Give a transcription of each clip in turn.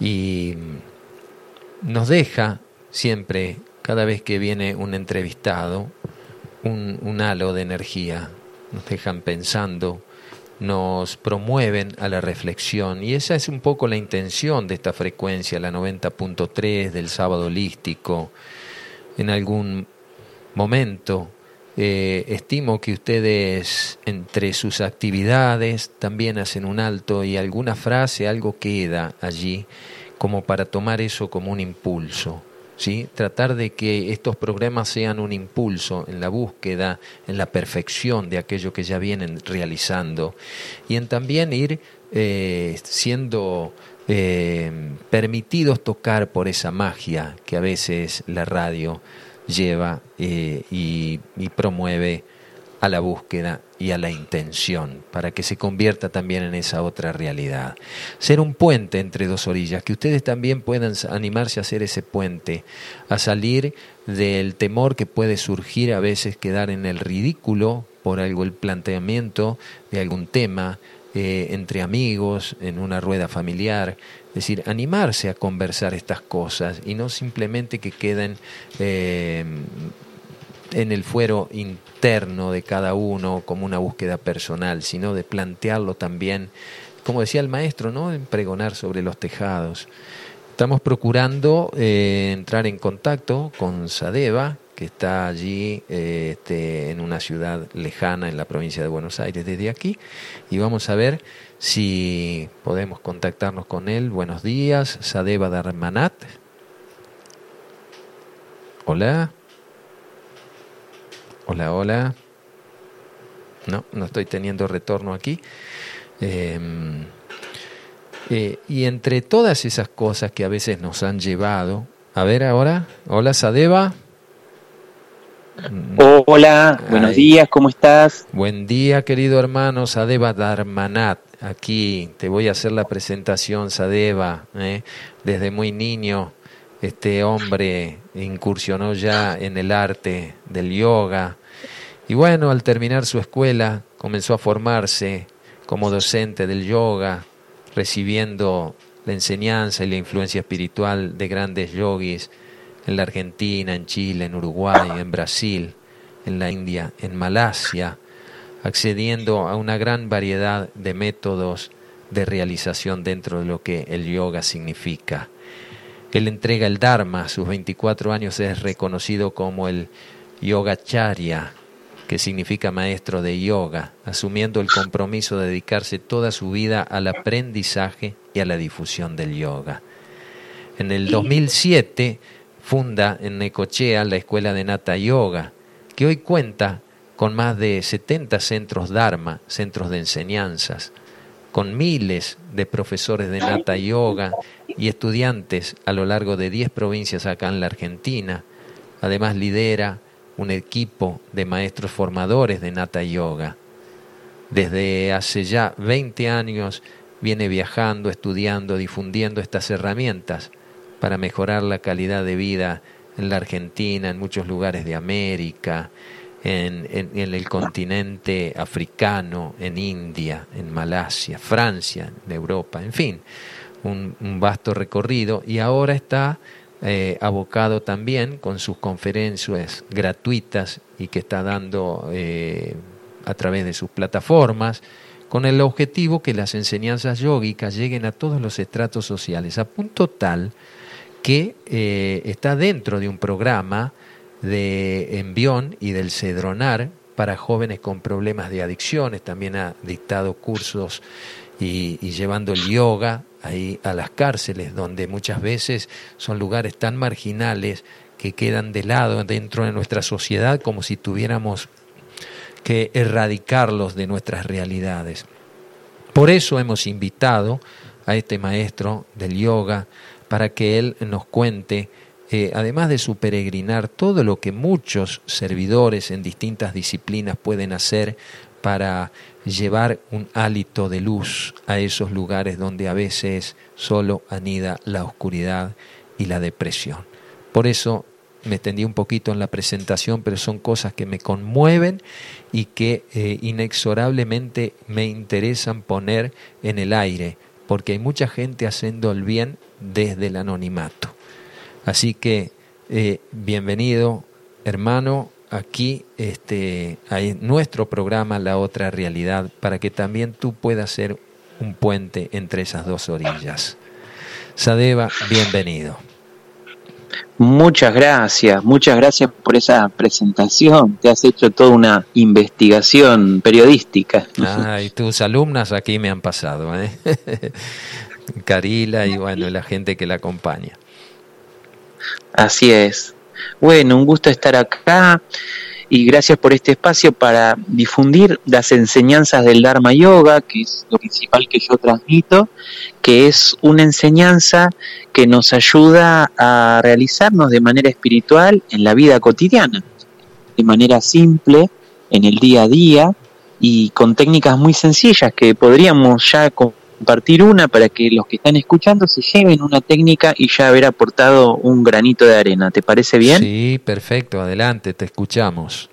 y nos deja siempre, cada vez que viene un entrevistado, un, un halo de energía, nos dejan pensando, nos promueven a la reflexión y esa es un poco la intención de esta frecuencia, la 90.3 del sábado holístico. En algún momento eh, estimo que ustedes entre sus actividades también hacen un alto y alguna frase, algo queda allí como para tomar eso como un impulso. ¿sí? Tratar de que estos programas sean un impulso en la búsqueda, en la perfección de aquello que ya vienen realizando y en también ir eh, siendo eh, permitidos tocar por esa magia que a veces la radio lleva eh, y promueve a la búsqueda y a la intención, para que se convierta también en esa otra realidad. Ser un puente entre dos orillas, que ustedes también puedan animarse a hacer ese puente, a salir del temor que puede surgir a veces quedar en el ridículo por algo el planteamiento de algún tema eh, entre amigos, en una rueda familiar, es decir, animarse a conversar estas cosas y no simplemente que queden eh, en el fuero interno de cada uno como una búsqueda personal, sino de plantearlo también, como decía el maestro, ¿no? en pregonar sobre los tejados. Estamos procurando eh, entrar en contacto con Sadeva, que está allí eh, este, en una ciudad lejana en la provincia de Buenos Aires desde aquí, y vamos a ver si podemos contactarnos con él. Buenos días, Sadeva Darmanat. Hola. Hola, hola. No, no estoy teniendo retorno aquí. Em, eh, y entre todas esas cosas que a veces nos han llevado, a ver ahora, hola Sadeva. Hola, buenos días, ¿cómo estás? Buen día, querido hermano Sadeva Darmanat. Aquí te voy a hacer la presentación, Sadeva. ¿eh? Desde muy niño, este hombre incursionó ya en el arte del yoga, y bueno, al terminar su escuela comenzó a formarse como docente del yoga, recibiendo la enseñanza y la influencia espiritual de grandes yogis en la Argentina, en Chile, en Uruguay, en Brasil, en la India, en Malasia, accediendo a una gran variedad de métodos de realización dentro de lo que el yoga significa. Él entrega el Dharma, a sus 24 años es reconocido como el Yogacharya, que significa maestro de yoga, asumiendo el compromiso de dedicarse toda su vida al aprendizaje y a la difusión del yoga. En el 2007 funda en Necochea la Escuela de Nata Yoga, que hoy cuenta con más de 70 centros Dharma, centros de enseñanzas, con miles de profesores de Nata Yoga y estudiantes a lo largo de 10 provincias acá en la Argentina. Además lidera un equipo de maestros formadores de Nata Yoga. Desde hace ya 20 años viene viajando, estudiando, difundiendo estas herramientas para mejorar la calidad de vida en la Argentina, en muchos lugares de América, en, el continente africano, en India, en Malasia, Francia, en Europa, en fin, un vasto recorrido. Y ahora está eh, abocado también con sus conferencias gratuitas y que está dando eh, a través de sus plataformas, con el objetivo que las enseñanzas yógicas lleguen a todos los estratos sociales, a punto tal que eh, está dentro de un programa de envión y del cedronar para jóvenes con problemas de adicciones, también ha dictado cursos y llevando el yoga ahí a las cárceles, donde muchas veces son lugares tan marginales que quedan de lado dentro de nuestra sociedad como si tuviéramos que erradicarlos de nuestras realidades. Por eso hemos invitado a este maestro del yoga para que él nos cuente, eh, además de su peregrinar, todo lo que muchos servidores en distintas disciplinas pueden hacer para llevar un hálito de luz a esos lugares donde a veces solo anida la oscuridad y la depresión. Por eso me extendí un poquito en la presentación, pero son cosas que me conmueven y que eh, inexorablemente me interesan poner en el aire porque hay mucha gente haciendo el bien desde el anonimato. Así que eh, bienvenido, hermano, aquí este, hay nuestro programa La Otra Realidad, para que también tú puedas ser un puente entre esas dos orillas. Sadeva, bienvenido. Muchas gracias, muchas gracias por esa presentación. Te has hecho toda una investigación periodística. Ah, y tus alumnas aquí me han pasado, ¿eh? Carila y bueno, la gente que la acompaña. Así es. Bueno, un gusto estar acá y gracias por este espacio para difundir las enseñanzas del Dharma Yoga, que es lo principal que yo transmito, que es una enseñanza que nos ayuda a realizarnos de manera espiritual en la vida cotidiana, de manera simple, en el día a día y con técnicas muy sencillas que podríamos ya compartir una para que los que están escuchando se lleven una técnica y ya haber aportado un granito de arena. ¿Te parece bien? Sí, perfecto. Adelante, te escuchamos.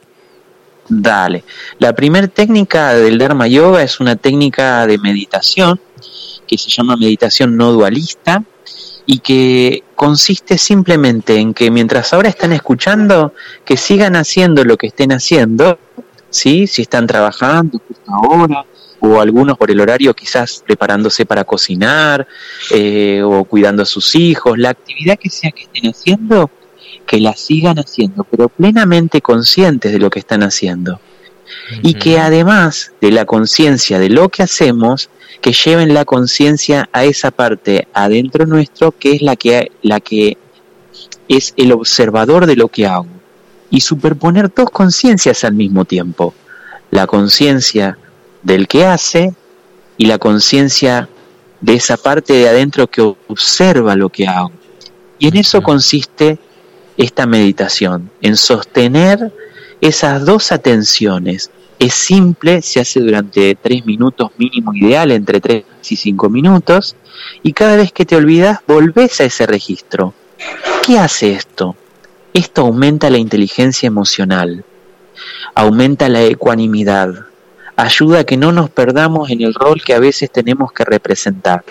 Dale. La primera técnica del Dharma Yoga es una técnica de meditación que se llama meditación no dualista y que consiste simplemente en que mientras ahora están escuchando, que sigan haciendo lo que estén haciendo, ¿sí? si están trabajando justo ahora, o algunos por el horario quizás preparándose para cocinar eh, o cuidando a sus hijos, la actividad que sea que estén haciendo, que la sigan haciendo, pero plenamente conscientes de lo que están haciendo. Y que además de la conciencia de lo que hacemos, que lleven la conciencia a esa parte adentro nuestro que es la que, la que es el observador de lo que hago. Y superponer dos conciencias al mismo tiempo. La conciencia del que hace y la conciencia de esa parte de adentro que observa lo que hago. Y en eso consiste esta meditación, en sostener esas dos atenciones. Es simple, se hace durante tres minutos mínimo ideal, entre tres y cinco minutos, y cada vez que te olvidas volvés a ese registro. ¿Qué hace esto? Esto aumenta la inteligencia emocional, aumenta la ecuanimidad, ayuda a que no nos perdamos en el rol que a veces tenemos que representar.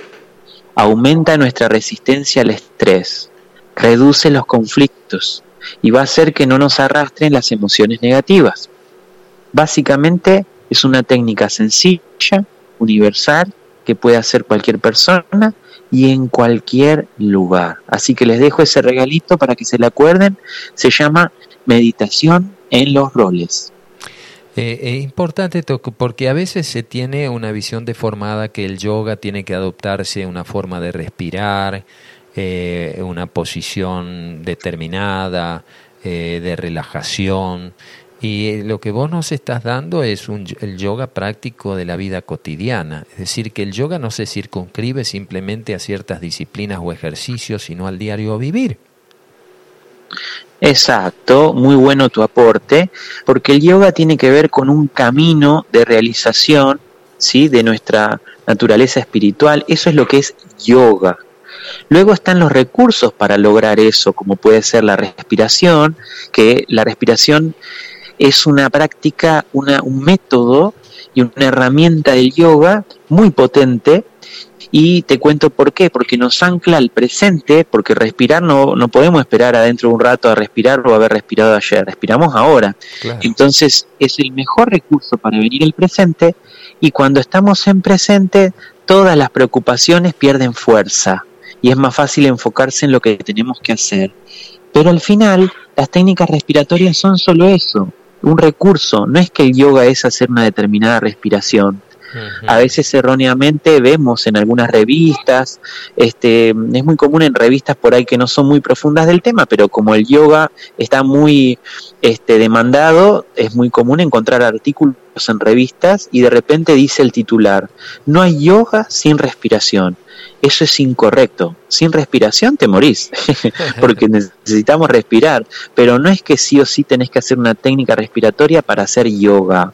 Aumenta nuestra resistencia al estrés, reduce los conflictos y va a hacer que no nos arrastren las emociones negativas. Básicamente es una técnica sencilla, universal, que puede hacer cualquier persona y en cualquier lugar. Así que les dejo ese regalito para que se le acuerden. Se llama meditación en los roles. Eh, es importante porque a veces se tiene una visión deformada que el yoga tiene que adoptarse una forma de respirar, eh, una posición determinada, eh, de relajación. Y lo que vos nos estás dando es un, el yoga práctico de la vida cotidiana. Es decir, que el yoga no se circunscribe simplemente a ciertas disciplinas o ejercicios, sino al diario vivir. Exacto, muy bueno tu aporte, porque el yoga tiene que ver con un camino de realización, ¿sí? de nuestra naturaleza espiritual, eso es lo que es yoga. Luego están los recursos para lograr eso, como puede ser la respiración, que la respiración es una práctica, una, un método y una herramienta del yoga muy potente y te cuento por qué, porque nos ancla al presente, porque respirar no, no podemos esperar adentro de un rato a respirar o haber respirado ayer, respiramos ahora. Entonces es el mejor recurso para venir al presente y cuando estamos en presente todas las preocupaciones pierden fuerza y es más fácil enfocarse en lo que tenemos que hacer. Pero al final las técnicas respiratorias son solo eso, un recurso, no es que el yoga es hacer una determinada respiración, a veces erróneamente vemos en algunas revistas, este, es muy común en revistas por ahí que no son muy profundas del tema, pero como el yoga está muy este, demandado, es muy común encontrar artículos en revistas y de repente dice el titular, no hay yoga sin respiración. Eso es incorrecto. Sin respiración te morís, porque necesitamos respirar. Pero no es que sí o sí tenés que hacer una técnica respiratoria para hacer yoga.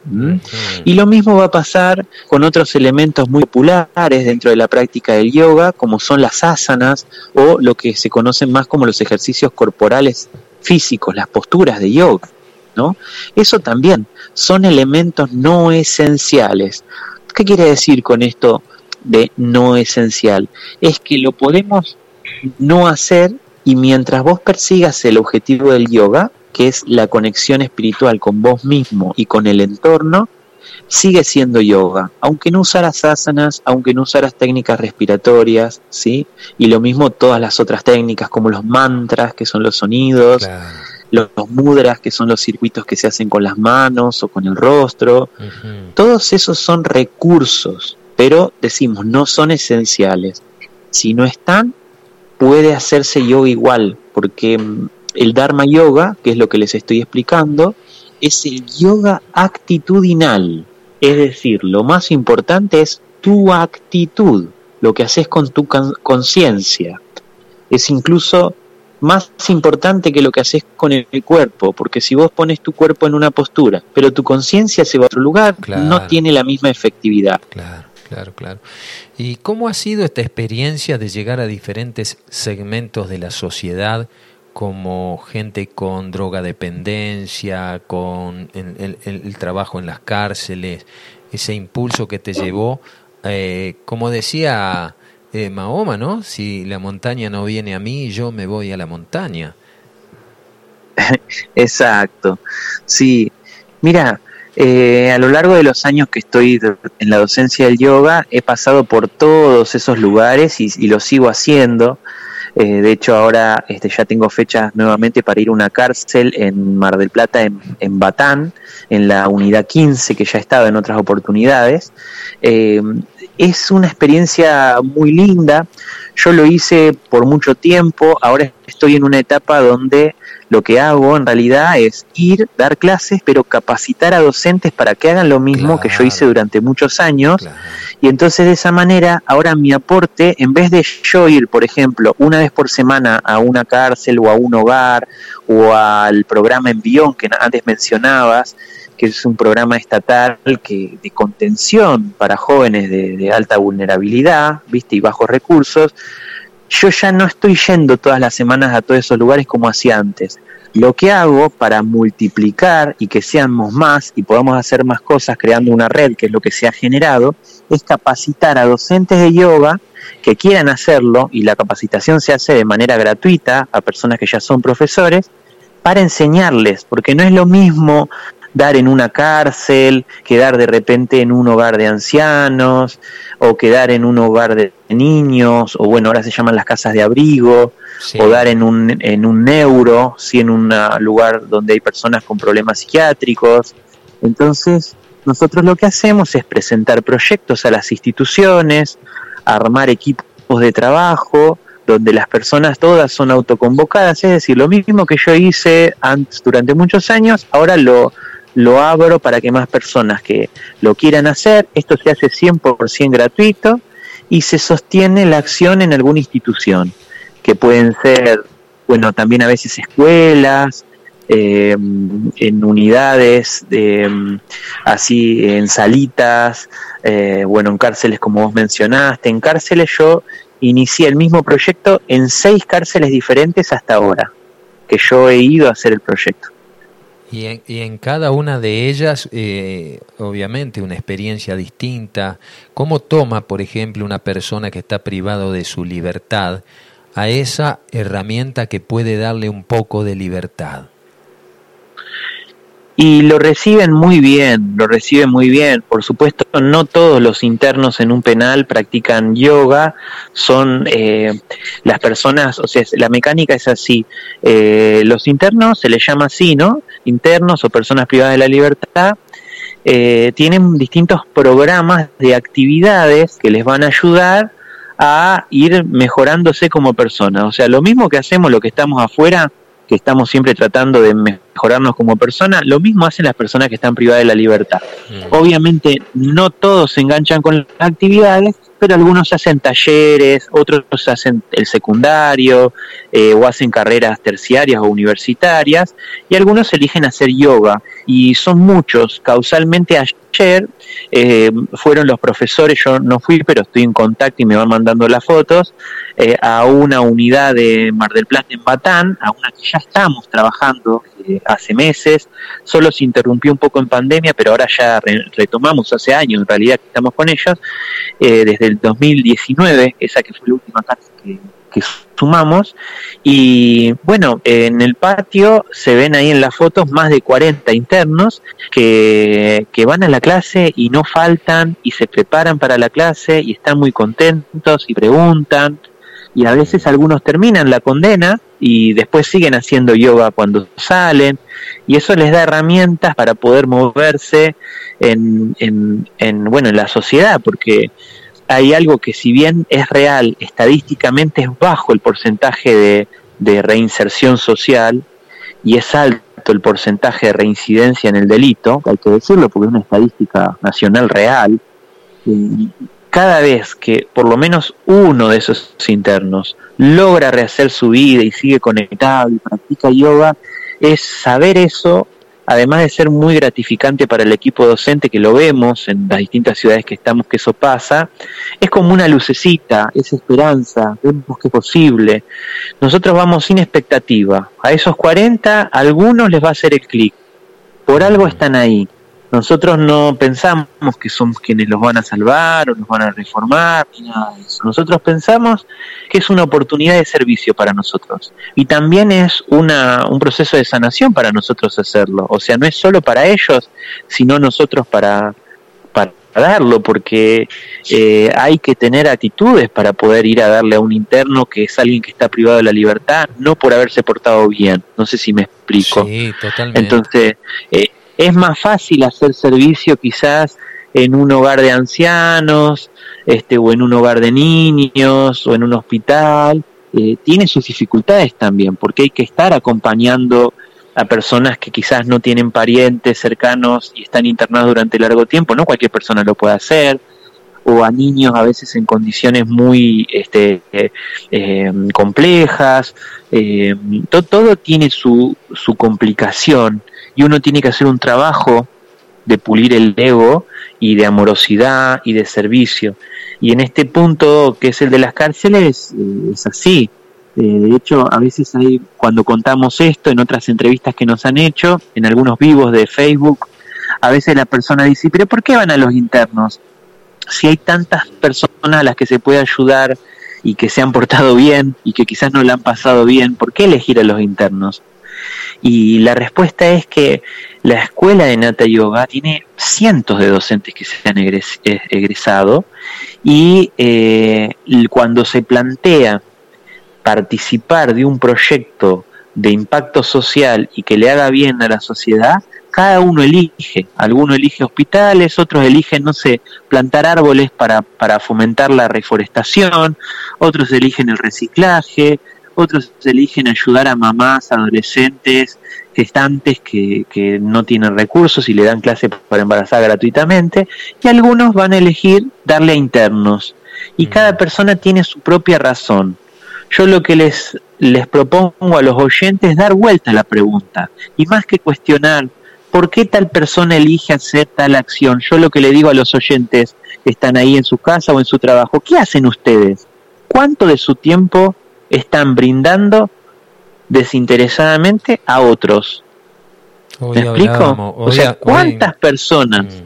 Y lo mismo va a pasar con otros elementos muy populares dentro de la práctica del yoga, como son las asanas o lo que se conocen más como los ejercicios corporales físicos, las posturas de yoga. ¿No? Eso también son elementos no esenciales. ¿Qué quiere decir con esto? de no esencial. Es que lo podemos no hacer y mientras vos persigas el objetivo del yoga, que es la conexión espiritual con vos mismo y con el entorno, sigue siendo yoga, aunque no usaras asanas, aunque no usaras técnicas respiratorias, ¿sí? Y lo mismo todas las otras técnicas como los mantras, que son los sonidos, los, mudras, que son los circuitos que se hacen con las manos o con el rostro. Todos esos son recursos, pero decimos, no son esenciales. Si no están, puede hacerse yoga igual, porque mm, el Dharma Yoga, que es lo que les estoy explicando, es el yoga actitudinal. Es decir, lo más importante es tu actitud, lo que haces con tu conciencia. Es incluso más importante que lo que haces con el cuerpo, porque si vos pones tu cuerpo en una postura, pero tu conciencia se va a otro lugar, no tiene la misma efectividad. Claro, claro, claro. ¿Y cómo ha sido esta experiencia de llegar a diferentes segmentos de la sociedad? como gente con drogadependencia, con el, trabajo en las cárceles, ese impulso que te llevó, eh, como decía eh, Mahoma, ¿no? Si la montaña no viene a mí, yo me voy a la montaña. Exacto, sí. Mira, eh, a lo largo de los años que estoy en la docencia del yoga, he pasado por todos esos lugares y, y lo sigo haciendo. Eh, de hecho, ahora este, ya tengo fechas nuevamente para ir a una cárcel en Mar del Plata, en, en Batán, en la unidad 15, que ya he estado en otras oportunidades. Eh, es una experiencia muy linda. Yo lo hice por mucho tiempo, ahora estoy en una etapa donde lo que hago en realidad es ir, dar clases, pero capacitar a docentes para que hagan lo mismo que yo hice durante muchos años. Y entonces de esa manera, ahora mi aporte, en vez de yo ir, por ejemplo, una vez por semana a una cárcel o a un hogar o al programa Envión que antes mencionabas, que es un programa estatal que, de contención para jóvenes de, alta vulnerabilidad, viste, y bajos recursos, yo ya no estoy yendo todas las semanas a todos esos lugares como hacía antes. Lo que hago para multiplicar y que seamos más y podamos hacer más cosas creando una red, que es lo que se ha generado, es capacitar a docentes de yoga que quieran hacerlo y la capacitación se hace de manera gratuita a personas que ya son profesores para enseñarles, porque no es lo mismo dar en una cárcel, quedar de repente en un hogar de ancianos, o quedar en un hogar de niños, o bueno, ahora se llaman las casas de abrigo, o dar en un, en un neuro, si en un lugar donde hay personas con problemas psiquiátricos. Entonces, nosotros lo que hacemos es presentar proyectos a las instituciones, armar equipos de trabajo, donde las personas todas son autoconvocadas, es decir, lo mismo que yo hice antes durante muchos años, ahora lo, lo abro para que más personas que lo quieran hacer, esto se hace 100% gratuito y se sostiene la acción en alguna institución, que pueden ser, bueno, también a veces escuelas, eh, en unidades, de, así en salitas, eh, bueno, en cárceles como vos mencionaste, en cárceles yo inicié el mismo proyecto en seis cárceles diferentes hasta ahora, que yo he ido a hacer el proyecto. Y en, y en, cada una de ellas, eh, obviamente, una experiencia distinta. ¿Cómo toma, por ejemplo, una persona que está privado de su libertad a esa herramienta que puede darle un poco de libertad? y lo reciben muy bien, lo reciben muy bien. Por supuesto, no todos los internos en un penal practican yoga, son eh, las personas, o sea, la mecánica es así. Eh, los internos se les llama así, ¿no? Internos o personas privadas de la libertad. Eh, tienen distintos programas de actividades que les van a ayudar a ir mejorándose como persona. O sea, lo mismo que hacemos lo que estamos afuera, que estamos siempre tratando de mejorarnos como persona, lo mismo hacen las personas que están privadas de la libertad. Mm. Obviamente no todos se enganchan con las actividades, pero algunos hacen talleres, otros hacen el secundario eh, o hacen carreras terciarias o universitarias y algunos eligen hacer yoga y son muchos. Causalmente ayer eh, fueron los profesores, yo no fui, pero estoy en contacto y me van mandando las fotos, eh, a una unidad de Mar del Plata en Batán, a una que ya estamos trabajando eh, hace meses, solo se interrumpió un poco en pandemia, pero ahora ya retomamos hace años, en realidad que estamos con ellos, eh, desde el 2019, esa que fue la última clase que, que sumamos, y bueno, en el patio se ven ahí en las fotos más de 40 internos que, que van a la clase y no faltan y se preparan para la clase y están muy contentos y preguntan y a veces algunos terminan la condena y después siguen haciendo yoga cuando salen y eso les da herramientas para poder moverse en, en, bueno en la sociedad porque hay algo que si bien es real estadísticamente es bajo el porcentaje de, de reinserción social y es alto el porcentaje de reincidencia en el delito, hay que decirlo porque es una estadística nacional real, cada vez que por lo menos uno de esos internos logra rehacer su vida y sigue conectado y practica yoga, es saber eso, además de ser muy gratificante para el equipo docente, que lo vemos en las distintas ciudades que estamos, que eso pasa, es como una lucecita, es esperanza, vemos que es posible. Nosotros vamos sin expectativa. A esos 40, a algunos les va a hacer el clic. Por algo están ahí. Nosotros no pensamos que somos quienes los van a salvar o nos van a reformar, ni nada de eso. Nosotros pensamos que es una oportunidad de servicio para nosotros. Y también es una, un proceso de sanación para nosotros hacerlo. O sea, no es solo para ellos, sino nosotros para, para darlo, porque eh, hay que tener actitudes para poder ir a darle a un interno que es alguien que está privado de la libertad, no por haberse portado bien. No sé si me explico. Sí, totalmente. Entonces, eh, es más fácil hacer servicio quizás en un hogar de ancianos, este, o en un hogar de niños, o en un hospital. Eh, tiene sus dificultades también, porque hay que estar acompañando a personas que quizás no tienen parientes cercanos y están internados durante largo tiempo, no cualquier persona lo puede hacer, o a niños a veces en condiciones muy este, eh, eh, complejas, todo tiene su, su complicación y uno tiene que hacer un trabajo de pulir el ego y de amorosidad y de servicio. Y en este punto que es el de las cárceles eh, es así. Eh, de hecho, a veces hay, cuando contamos esto en otras entrevistas que nos han hecho, en algunos vivos de Facebook, a veces la persona dice, pero ¿por qué van a los internos? Si hay tantas personas a las que se puede ayudar y que se han portado bien y que quizás no le han pasado bien, ¿por qué elegir a los internos? Y la respuesta es que la escuela de Nata Yoga tiene cientos de docentes que se han eh, egresado y eh, cuando se plantea participar de un proyecto de impacto social y que le haga bien a la sociedad, cada uno elige. Algunos elige hospitales, otros eligen, no sé, plantar árboles para, para fomentar la reforestación, otros eligen el reciclaje, otros eligen ayudar a mamás, adolescentes, gestantes que, que no tienen recursos y le dan clase para embarazar gratuitamente, y algunos van a elegir darle a internos. Y cada mm. persona tiene su propia razón. Yo lo que les, les propongo a los oyentes es dar vuelta a la pregunta, y más que cuestionar por qué tal persona elige hacer tal acción, yo lo que le digo a los oyentes que están ahí en su casa o en su trabajo, ¿qué hacen ustedes? ¿Cuánto de su tiempo están brindando desinteresadamente a otros. ¿Me explico? o sea, ¿cuántas personas?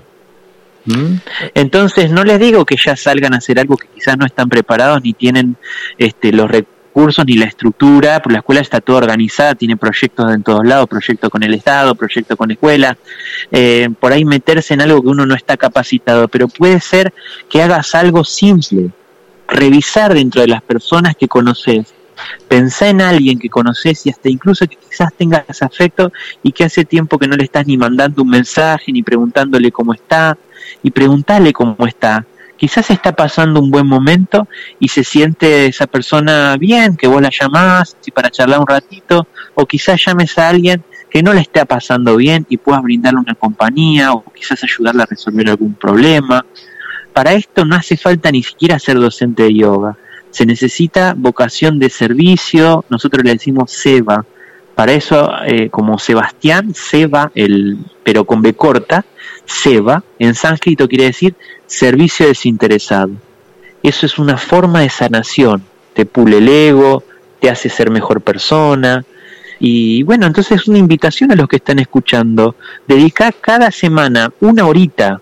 Mm. ¿Mm? Entonces, no les digo que ya salgan a hacer algo que quizás no están preparados ni tienen este, los recursos ni la estructura, porque la escuela está toda organizada, tiene proyectos en todos lados, proyectos con el Estado, proyectos con escuela, eh, por ahí meterse en algo que uno no está capacitado, pero puede ser que hagas algo simple, revisar dentro de las personas que conoces Pensá en alguien que conoces y hasta incluso que quizás tengas afecto y que hace tiempo que no le estás ni mandando un mensaje ni preguntándole cómo está y preguntale cómo está. Quizás está pasando un buen momento y se siente esa persona bien, que vos la llamás y para charlar un ratito, o quizás llames a alguien que no le esté pasando bien y puedas brindarle una compañía o quizás ayudarle a resolver algún problema. Para esto no hace falta ni siquiera ser docente de yoga se necesita vocación de servicio, nosotros le decimos Seba. Para eso, eh, como Sebastián, Seba, el, pero con B corta, Seba, en sánscrito quiere decir servicio desinteresado. Eso es una forma de sanación, te pule el ego, te hace ser mejor persona. Y bueno, entonces es una invitación a los que están escuchando. Dedicar cada semana una horita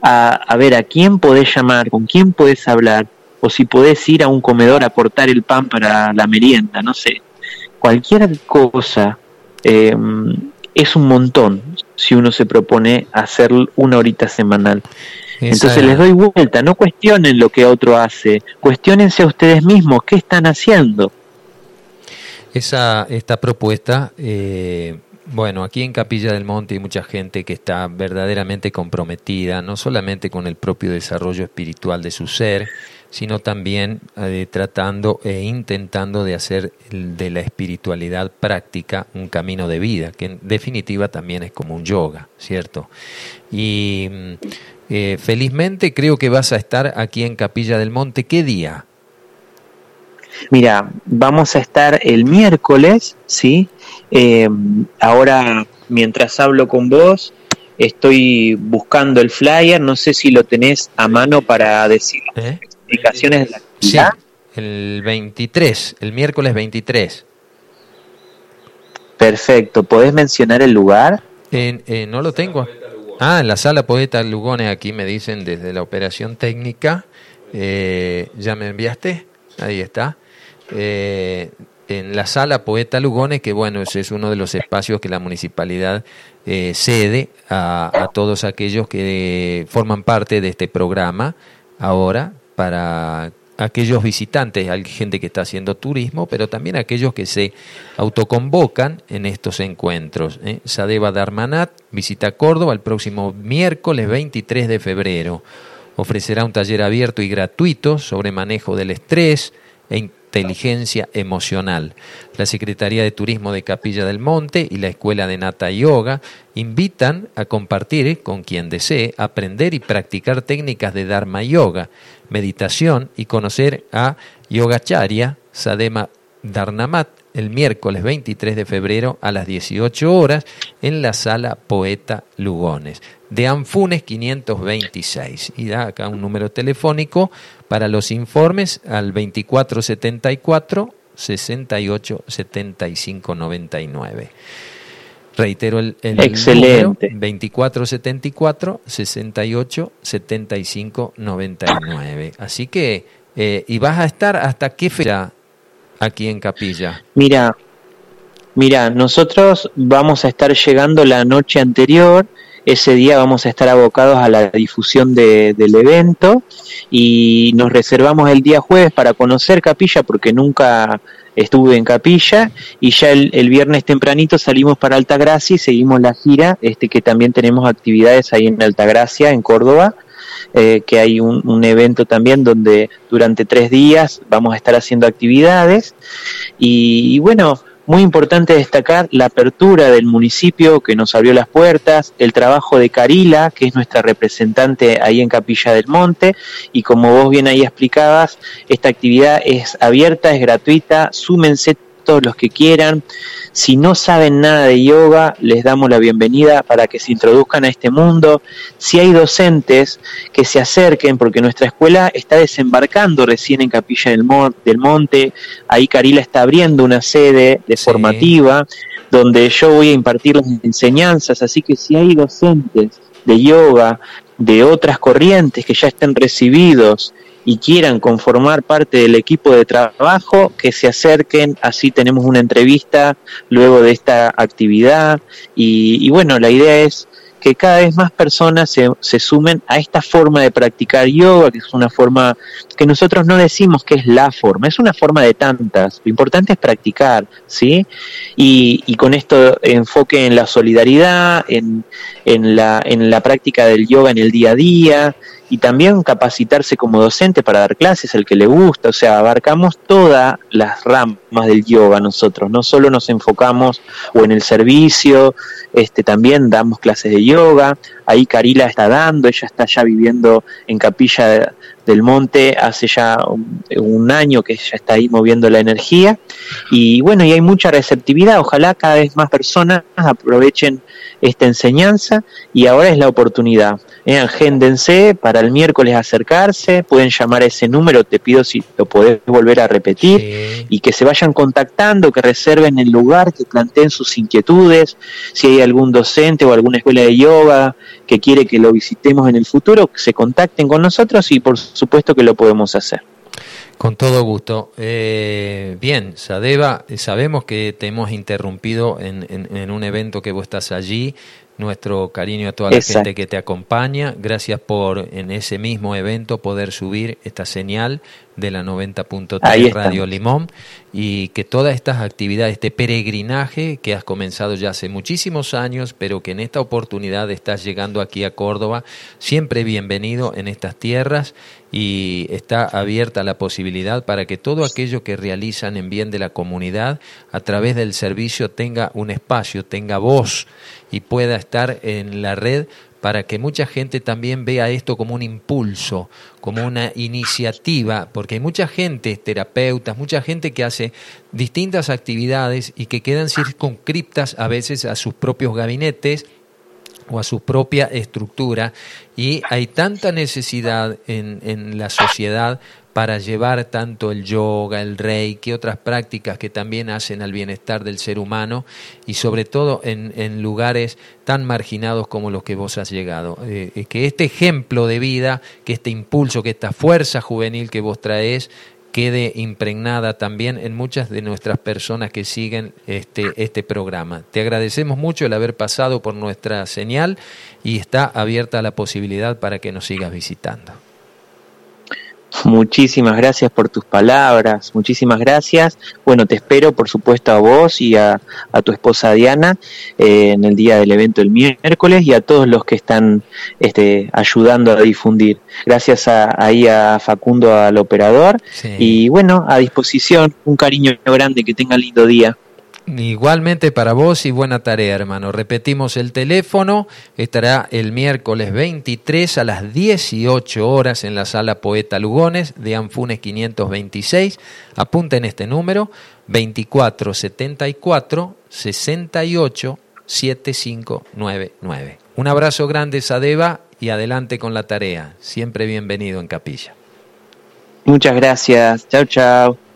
a, a ver a quién podés llamar, con quién podés hablar, o si podés ir a un comedor a cortar el pan para la merienda, no sé. Cualquier cosa eh, es un montón si uno se propone hacer una horita semanal. Entonces les doy vuelta, no cuestionen lo que otro hace, cuestionense a ustedes mismos, ¿qué están haciendo? Esa, esta propuesta, eh, bueno, aquí en Capilla del Monte hay mucha gente que está verdaderamente comprometida, no solamente con el propio desarrollo espiritual de su ser, sino también eh, tratando e intentando de hacer de la espiritualidad práctica un camino de vida, que en definitiva también es como un yoga, ¿cierto? Y mm, eh, felizmente creo que vas a estar aquí en Capilla del Monte. ¿Qué día? Mira, vamos a estar el miércoles, ¿sí? Eh, ahora, mientras hablo con vos, estoy buscando el flyer, no sé si lo tenés a mano para decir explicaciones de la actividad. Sí, el 23, el miércoles 23. Perfecto, ¿podés mencionar el lugar? Eh, no lo tengo. Ah, en la sala Poeta Lugones, aquí me dicen desde la operación técnica. Eh, ¿Ya me enviaste? Ahí está. Eh, en la sala Poeta Lugones, que bueno, ese es uno de los espacios que la municipalidad cede a, a, todos aquellos que forman parte de este programa ahora, para aquellos visitantes, hay gente que está haciendo turismo, pero también aquellos que se autoconvocan en estos encuentros. ¿eh? Sadeva Darmanat visita Córdoba el próximo miércoles 23 de febrero. Ofrecerá un taller abierto y gratuito sobre manejo del estrés e inteligencia emocional. La Secretaría de Turismo de Capilla del Monte y la Escuela de Nata Yoga invitan a compartir con quien desee aprender y practicar técnicas de Dharma Yoga meditación y conocer a Yogacharya Sadema Darnamat el miércoles 23 de febrero a las 18 horas en la sala Poeta Lugones de Anfunes 526 y da acá un número telefónico para los informes al 2474 68 75 99. Reitero el, el Excelente. 2474 68 75 99. Así que, eh, ¿y vas a estar hasta qué fecha aquí en Capilla? Mira, mira, nosotros vamos a estar llegando la noche anterior. Ese día vamos a estar abocados a la difusión de, del evento y nos reservamos el día jueves para conocer Capilla porque nunca estuve en Capilla y ya el, viernes tempranito salimos para Altagracia y seguimos la gira, este que también tenemos actividades ahí en Altagracia, en Córdoba, eh, que hay un, evento también donde durante tres días vamos a estar haciendo actividades. Y, y bueno, muy importante destacar la apertura del municipio que nos abrió las puertas, el trabajo de Carila, que es nuestra representante ahí en Capilla del Monte, y como vos bien ahí explicabas, esta actividad es abierta, es gratuita, súmense todos los que quieran. Si no saben nada de yoga, les damos la bienvenida para que se introduzcan a este mundo. Si hay docentes que se acerquen, porque nuestra escuela está desembarcando recién en Capilla del, Monte, ahí Carila está abriendo una sede de formativa donde yo voy a impartir las enseñanzas, así que si hay docentes de yoga, de otras corrientes que ya estén recibidos y quieran conformar parte del equipo de trabajo, que se acerquen, así tenemos una entrevista luego de esta actividad y, bueno, la idea es que cada vez más personas se, se, sumen a esta forma de practicar yoga, que es una forma que nosotros no decimos que es la forma, es una forma de tantas. Lo importante es practicar, ¿sí? Y, y con esto enfoque en la solidaridad, en, en, la, en la práctica del yoga en el día a día y también capacitarse como docente para dar clases al que le gusta, o sea, abarcamos todas las ramas del yoga nosotros, no solo nos enfocamos o en el servicio, este también damos clases de yoga, ahí Carila está dando, ella está ya viviendo en Capilla del Monte hace ya un, año que ya está ahí moviendo la energía y bueno, y hay mucha receptividad, ojalá cada vez más personas aprovechen esta enseñanza y ahora es la oportunidad. Eh, agéndense para el miércoles acercarse, pueden llamar a ese número, te pido si lo podés volver a repetir y que se vayan contactando, que reserven el lugar, que planteen sus inquietudes, si hay algún docente o alguna escuela de yoga que quiere que lo visitemos en el futuro, que se contacten con nosotros y por supuesto que lo podemos hacer. Con todo gusto. Eh, bien, Sadeva, sabemos que te hemos interrumpido en, en, un evento que vos estás allí. Nuestro cariño a toda la gente que te acompaña. Gracias por en ese mismo evento poder subir esta señal de la 90.3 Radio Limón y que todas estas actividades, este peregrinaje que has comenzado ya hace muchísimos años, pero que en esta oportunidad estás llegando aquí a Córdoba, siempre bienvenido en estas tierras y está abierta la posibilidad para que todo aquello que realizan en bien de la comunidad a través del servicio tenga un espacio, tenga voz y pueda estar en la red para que mucha gente también vea esto como un impulso, como una iniciativa, porque hay mucha gente, terapeutas, mucha gente que hace distintas actividades y que quedan circunscriptas a veces a sus propios gabinetes o a su propia estructura y hay tanta necesidad en, en la sociedad para llevar tanto el yoga, el reiki, otras prácticas que también hacen al bienestar del ser humano y sobre todo en, lugares tan marginados como los que vos has llegado. Eh, eh, que este ejemplo de vida, que este impulso, que esta fuerza juvenil que vos traes, quede impregnada también en muchas de nuestras personas que siguen este, este programa. Te agradecemos mucho el haber pasado por nuestra señal y está abierta la posibilidad para que nos sigas visitando. Muchísimas gracias por tus palabras, muchísimas gracias. Bueno, te espero por supuesto a vos y a, tu esposa Diana eh, en el día del evento el miércoles y a todos los que están este, ayudando a difundir. Gracias a, ahí a Facundo, al operador. Y bueno, a disposición, un cariño grande, que tenga lindo día. Igualmente para vos y buena tarea, hermano. Repetimos el teléfono, estará el miércoles 23 a las 18 horas en la sala Poeta Lugones de Anfunes 526. Apunten este número, 2474 68 7599. Un abrazo grande, Sadeva, y adelante con la tarea. Siempre bienvenido en Capilla. Muchas gracias. Chao, chao.